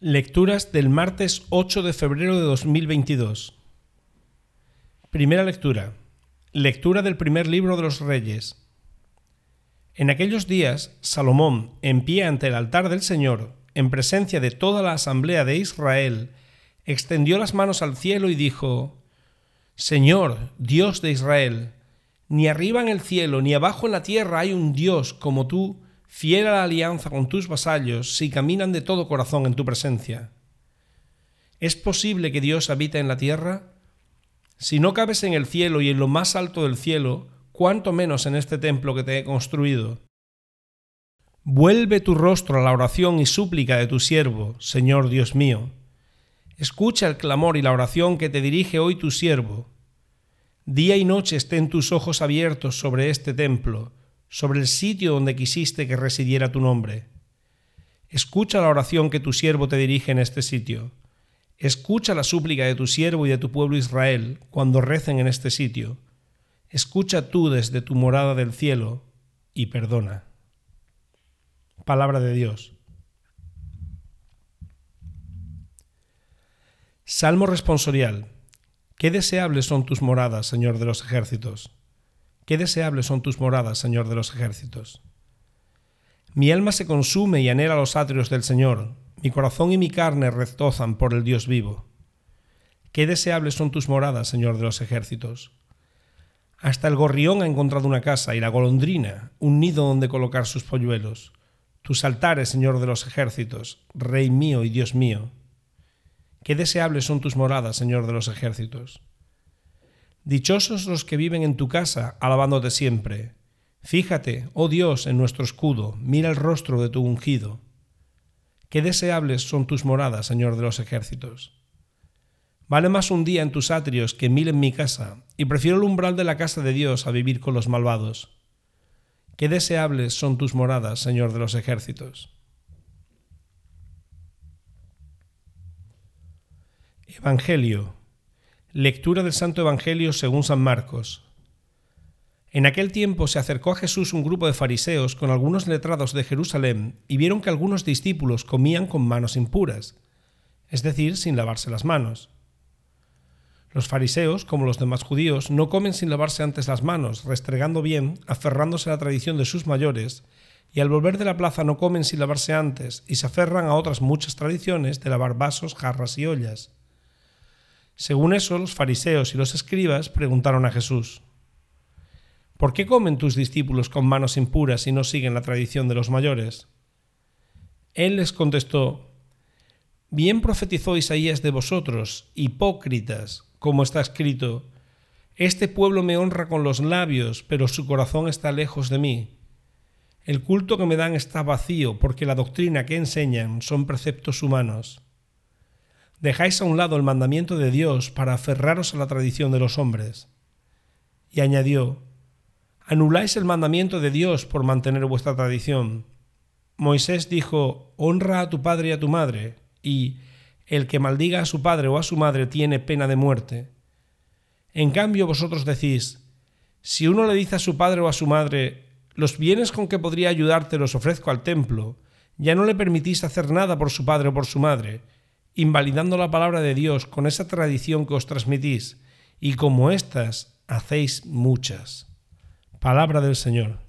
Lecturas del martes 8 de febrero de 2022. Primera lectura. Lectura del primer libro de los Reyes. En aquellos días, Salomón, en pie ante el altar del Señor, en presencia de toda la asamblea de Israel, extendió las manos al cielo y dijo, Señor, Dios de Israel, ni arriba en el cielo ni abajo en la tierra hay un Dios como tú, fiel a la alianza con tus vasallos, si caminan de todo corazón en tu presencia. ¿Es posible que Dios habite en la tierra? Si no cabes en el cielo y en lo más alto del cielo, cuánto menos en este templo que te he construido. Vuelve tu rostro a la oración y súplica de tu siervo, Señor Dios mío. Escucha el clamor y la oración que te dirige hoy tu siervo. Día y noche estén tus ojos abiertos sobre este templo, sobre el sitio donde quisiste que residiera tu nombre. Escucha la oración que tu siervo te dirige en este sitio. Escucha la súplica de tu siervo y de tu pueblo Israel cuando recen en este sitio. Escucha tú desde tu morada del cielo y perdona. Palabra de Dios. Salmo responsorial. Qué deseables son tus moradas, Señor de los ejércitos. Qué deseables son tus moradas, Señor de los ejércitos. Mi alma se consume y anhela los atrios del Señor, mi corazón y mi carne retozan por el Dios vivo. Qué deseables son tus moradas, Señor de los ejércitos. Hasta el gorrión ha encontrado una casa y la golondrina un nido donde colocar sus polluelos. Tus altares, Señor de los ejércitos, Rey mío y Dios mío. Qué deseables son tus moradas, Señor de los ejércitos. Dichosos los que viven en tu casa, alabándote siempre. Fíjate, oh Dios, en nuestro escudo, mira el rostro de tu ungido. Qué deseables son tus moradas, Señor de los ejércitos. Vale más un día en tus atrios que mil en mi casa, y prefiero el umbral de la casa de Dios a vivir con los malvados. Qué deseables son tus moradas, Señor de los ejércitos. Evangelio Lectura del Santo Evangelio según San Marcos. En aquel tiempo se acercó a Jesús un grupo de fariseos con algunos letrados de Jerusalén y vieron que algunos discípulos comían con manos impuras, es decir, sin lavarse las manos. Los fariseos, como los demás judíos, no comen sin lavarse antes las manos, restregando bien, aferrándose a la tradición de sus mayores, y al volver de la plaza no comen sin lavarse antes, y se aferran a otras muchas tradiciones de lavar vasos, jarras y ollas. Según eso, los fariseos y los escribas preguntaron a Jesús, ¿Por qué comen tus discípulos con manos impuras y no siguen la tradición de los mayores? Él les contestó, Bien profetizó Isaías de vosotros, hipócritas, como está escrito, Este pueblo me honra con los labios, pero su corazón está lejos de mí. El culto que me dan está vacío, porque la doctrina que enseñan son preceptos humanos. Dejáis a un lado el mandamiento de Dios para aferraros a la tradición de los hombres. Y añadió, Anuláis el mandamiento de Dios por mantener vuestra tradición. Moisés dijo, Honra a tu padre y a tu madre, y el que maldiga a su padre o a su madre tiene pena de muerte. En cambio vosotros decís, si uno le dice a su padre o a su madre, los bienes con que podría ayudarte los ofrezco al templo, ya no le permitís hacer nada por su padre o por su madre, invalidando la palabra de Dios con esa tradición que os transmitís, y como éstas hacéis muchas. Palabra del Señor.